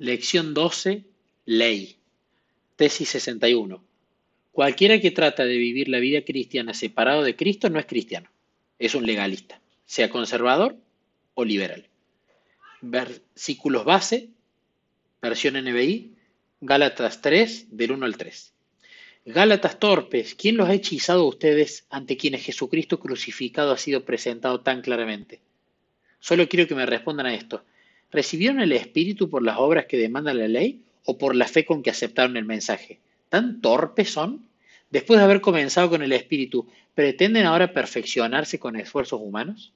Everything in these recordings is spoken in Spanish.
Lección 12, Ley. Tesis 61. Cualquiera que trata de vivir la vida cristiana separado de Cristo no es cristiano, es un legalista, sea conservador o liberal. Versículos base, versión NBI, Gálatas 3, del 1 al 3. Gálatas torpes, ¿quién los ha hechizado a ustedes ante quienes Jesucristo crucificado ha sido presentado tan claramente? Solo quiero que me respondan a esto. ¿Recibieron el Espíritu por las obras que demanda la ley o por la fe con que aceptaron el mensaje? ¿Tan torpes son? Después de haber comenzado con el Espíritu, ¿pretenden ahora perfeccionarse con esfuerzos humanos?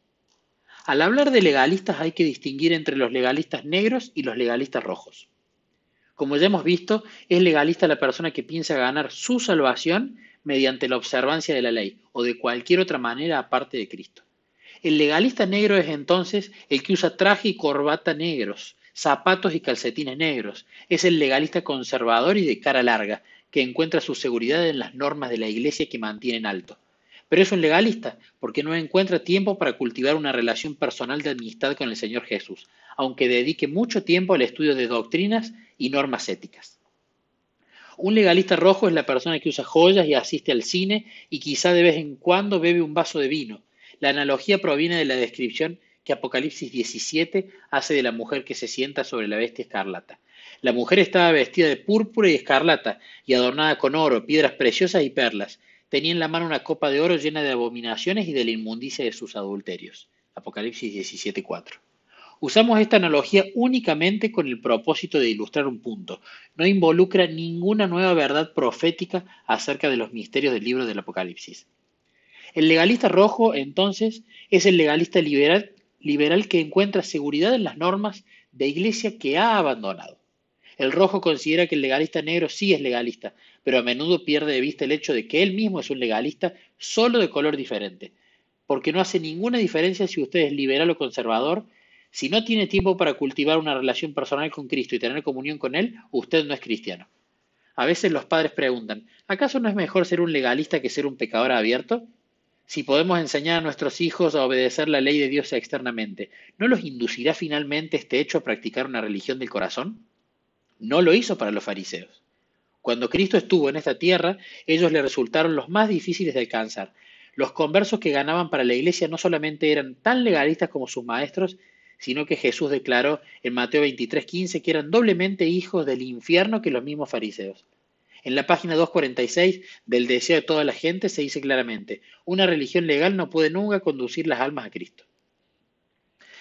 Al hablar de legalistas hay que distinguir entre los legalistas negros y los legalistas rojos. Como ya hemos visto, es legalista la persona que piensa ganar su salvación mediante la observancia de la ley o de cualquier otra manera aparte de Cristo. El legalista negro es entonces el que usa traje y corbata negros, zapatos y calcetines negros. Es el legalista conservador y de cara larga, que encuentra su seguridad en las normas de la iglesia que mantienen alto. Pero es un legalista porque no encuentra tiempo para cultivar una relación personal de amistad con el Señor Jesús, aunque dedique mucho tiempo al estudio de doctrinas y normas éticas. Un legalista rojo es la persona que usa joyas y asiste al cine y quizá de vez en cuando bebe un vaso de vino, la analogía proviene de la descripción que Apocalipsis 17 hace de la mujer que se sienta sobre la bestia escarlata. La mujer estaba vestida de púrpura y escarlata y adornada con oro, piedras preciosas y perlas. Tenía en la mano una copa de oro llena de abominaciones y de la inmundicia de sus adulterios. Apocalipsis 17:4. Usamos esta analogía únicamente con el propósito de ilustrar un punto. No involucra ninguna nueva verdad profética acerca de los misterios del libro del Apocalipsis. El legalista rojo, entonces, es el legalista liberal, que encuentra seguridad en las normas de iglesia que ha abandonado. El rojo considera que el legalista negro sí es legalista, pero a menudo pierde de vista el hecho de que él mismo es un legalista solo de color diferente, porque no hace ninguna diferencia si usted es liberal o conservador, si no tiene tiempo para cultivar una relación personal con Cristo y tener comunión con Él, usted no es cristiano. A veces los padres preguntan, ¿acaso no es mejor ser un legalista que ser un pecador abierto? Si podemos enseñar a nuestros hijos a obedecer la ley de Dios externamente, ¿no los inducirá finalmente este hecho a practicar una religión del corazón? No lo hizo para los fariseos. Cuando Cristo estuvo en esta tierra, ellos le resultaron los más difíciles de alcanzar. Los conversos que ganaban para la iglesia no solamente eran tan legalistas como sus maestros, sino que Jesús declaró en Mateo 23:15 que eran doblemente hijos del infierno que los mismos fariseos. En la página 246 del deseo de toda la gente se dice claramente, una religión legal no puede nunca conducir las almas a Cristo.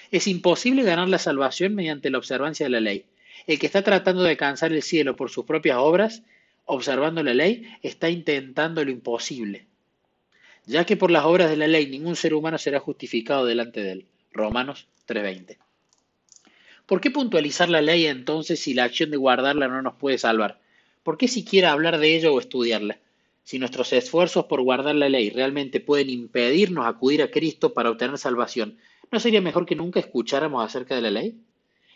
Es imposible ganar la salvación mediante la observancia de la ley. El que está tratando de alcanzar el cielo por sus propias obras, observando la ley, está intentando lo imposible, ya que por las obras de la ley ningún ser humano será justificado delante de él. Romanos 3:20. ¿Por qué puntualizar la ley entonces si la acción de guardarla no nos puede salvar? ¿Por qué siquiera hablar de ello o estudiarla? Si nuestros esfuerzos por guardar la ley realmente pueden impedirnos acudir a Cristo para obtener salvación, ¿no sería mejor que nunca escucháramos acerca de la ley?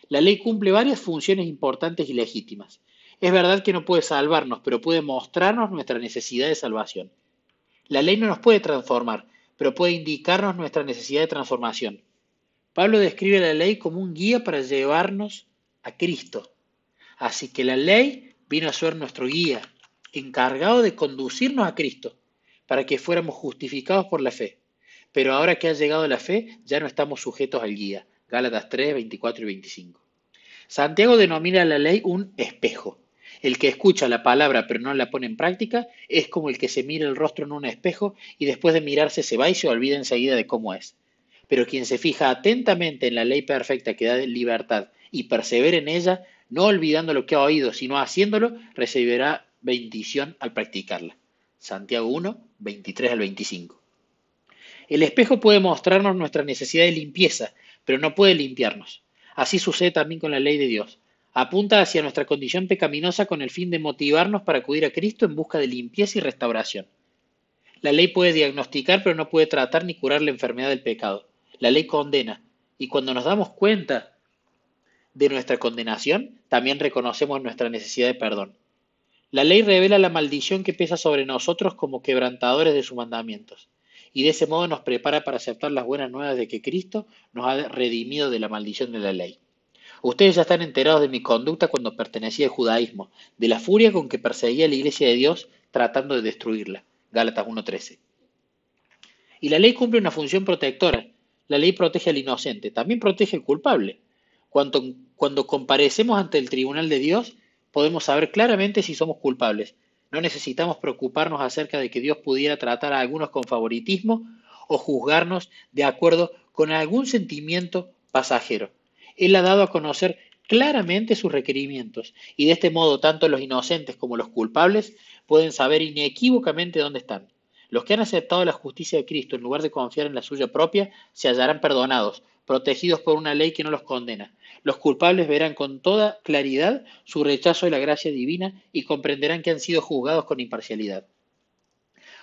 La ley cumple varias funciones importantes y legítimas. Es verdad que no puede salvarnos, pero puede mostrarnos nuestra necesidad de salvación. La ley no nos puede transformar, pero puede indicarnos nuestra necesidad de transformación. Pablo describe la ley como un guía para llevarnos a Cristo. Así que la ley vino a ser nuestro guía, encargado de conducirnos a Cristo, para que fuéramos justificados por la fe. Pero ahora que ha llegado la fe, ya no estamos sujetos al guía. Gálatas 3, 24 y 25. Santiago denomina la ley un espejo. El que escucha la palabra pero no la pone en práctica es como el que se mira el rostro en un espejo y después de mirarse se va y se olvida enseguida de cómo es. Pero quien se fija atentamente en la ley perfecta que da libertad y persevera en ella, no olvidando lo que ha oído, sino haciéndolo, recibirá bendición al practicarla. Santiago 1, 23 al 25. El espejo puede mostrarnos nuestra necesidad de limpieza, pero no puede limpiarnos. Así sucede también con la ley de Dios. Apunta hacia nuestra condición pecaminosa con el fin de motivarnos para acudir a Cristo en busca de limpieza y restauración. La ley puede diagnosticar, pero no puede tratar ni curar la enfermedad del pecado. La ley condena. Y cuando nos damos cuenta de nuestra condenación, también reconocemos nuestra necesidad de perdón. La ley revela la maldición que pesa sobre nosotros como quebrantadores de sus mandamientos, y de ese modo nos prepara para aceptar las buenas nuevas de que Cristo nos ha redimido de la maldición de la ley. Ustedes ya están enterados de mi conducta cuando pertenecía al judaísmo, de la furia con que perseguía a la iglesia de Dios tratando de destruirla. Gálatas 1.13. Y la ley cumple una función protectora. La ley protege al inocente, también protege al culpable. Cuando, comparecemos ante el tribunal de Dios, podemos saber claramente si somos culpables. No necesitamos preocuparnos acerca de que Dios pudiera tratar a algunos con favoritismo o juzgarnos de acuerdo con algún sentimiento pasajero. Él ha dado a conocer claramente sus requerimientos y de este modo tanto los inocentes como los culpables pueden saber inequívocamente dónde están. Los que han aceptado la justicia de Cristo en lugar de confiar en la suya propia se hallarán perdonados, protegidos por una ley que no los condena. Los culpables verán con toda claridad su rechazo de la gracia divina y comprenderán que han sido juzgados con imparcialidad.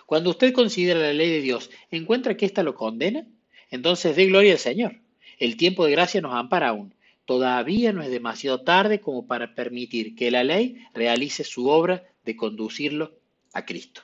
Cuando usted considera la ley de Dios, ¿encuentra que ésta lo condena? Entonces dé gloria al Señor. El tiempo de gracia nos ampara aún. Todavía no es demasiado tarde como para permitir que la ley realice su obra de conducirlo a Cristo.